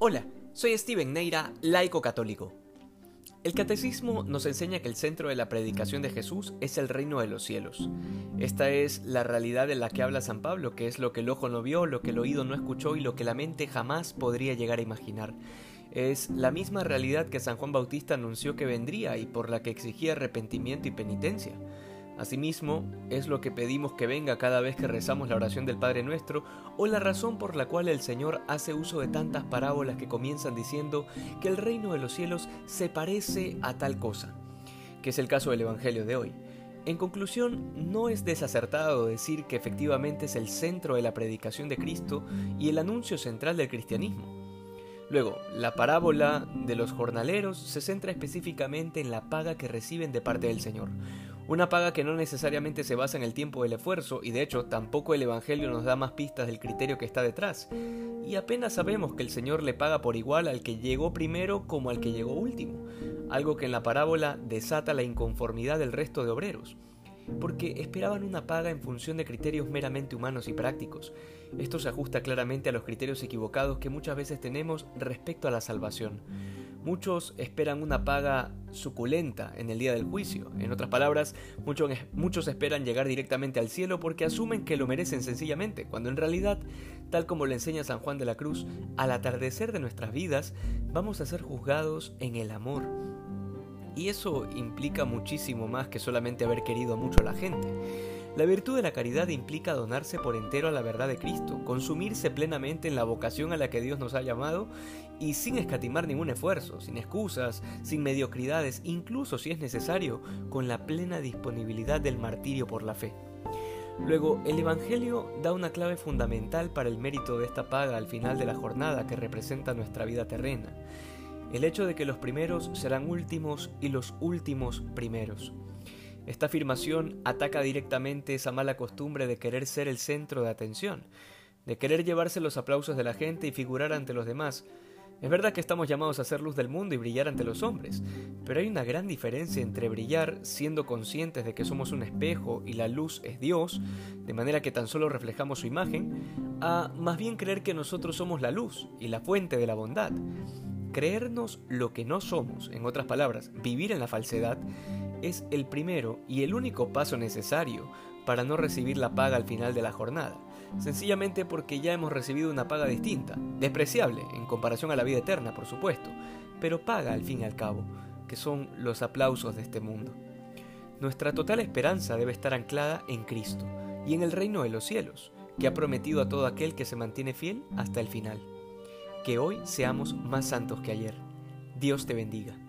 Hola, soy Steven Neira, laico católico. El catecismo nos enseña que el centro de la predicación de Jesús es el reino de los cielos. Esta es la realidad de la que habla San Pablo, que es lo que el ojo no vio, lo que el oído no escuchó y lo que la mente jamás podría llegar a imaginar. Es la misma realidad que San Juan Bautista anunció que vendría y por la que exigía arrepentimiento y penitencia. Asimismo, es lo que pedimos que venga cada vez que rezamos la oración del Padre Nuestro o la razón por la cual el Señor hace uso de tantas parábolas que comienzan diciendo que el reino de los cielos se parece a tal cosa, que es el caso del Evangelio de hoy. En conclusión, no es desacertado decir que efectivamente es el centro de la predicación de Cristo y el anuncio central del cristianismo. Luego, la parábola de los jornaleros se centra específicamente en la paga que reciben de parte del Señor, una paga que no necesariamente se basa en el tiempo del esfuerzo y de hecho tampoco el Evangelio nos da más pistas del criterio que está detrás. Y apenas sabemos que el Señor le paga por igual al que llegó primero como al que llegó último, algo que en la parábola desata la inconformidad del resto de obreros porque esperaban una paga en función de criterios meramente humanos y prácticos. Esto se ajusta claramente a los criterios equivocados que muchas veces tenemos respecto a la salvación. Muchos esperan una paga suculenta en el día del juicio. En otras palabras, muchos, muchos, esperan llegar directamente al cielo porque asumen que lo merecen sencillamente, cuando en realidad, tal como lo enseña San Juan de la Cruz, al atardecer de nuestras vidas vamos a ser juzgados en el amor. Y eso implica muchísimo más que solamente haber querido mucho a la gente. La virtud de la caridad implica donarse por entero a la verdad de Cristo, consumirse plenamente en la vocación a la que Dios nos ha llamado y sin escatimar ningún esfuerzo, sin excusas, sin mediocridades, incluso si es necesario, con la plena disponibilidad del martirio por la fe. Luego, el Evangelio da una clave fundamental para el mérito de esta paga al final de la jornada que representa nuestra vida terrena el hecho de que los primeros serán últimos y los últimos primeros. Esta afirmación ataca directamente esa mala costumbre de querer ser el centro de atención, de querer llevarse los aplausos de la gente y figurar ante los demás. Es verdad que estamos llamados a ser luz del mundo y brillar ante los hombres, pero hay una gran diferencia entre brillar siendo conscientes de que somos un espejo y la luz es Dios, de manera que tan solo reflejamos su imagen, a más bien creer que nosotros somos la luz y la fuente de la bondad. Creernos lo que no somos, en otras palabras, vivir en la falsedad, es el primero y el único paso necesario para no recibir la paga al final de la jornada, sencillamente porque ya hemos recibido una paga distinta, despreciable en comparación a la vida eterna, por supuesto, pero paga al fin y al cabo, que son los aplausos de este mundo. Nuestra total esperanza debe estar anclada en Cristo y en el reino de los cielos, que ha prometido a todo aquel que se mantiene fiel hasta el final que hoy seamos más santos que ayer. Dios te bendiga.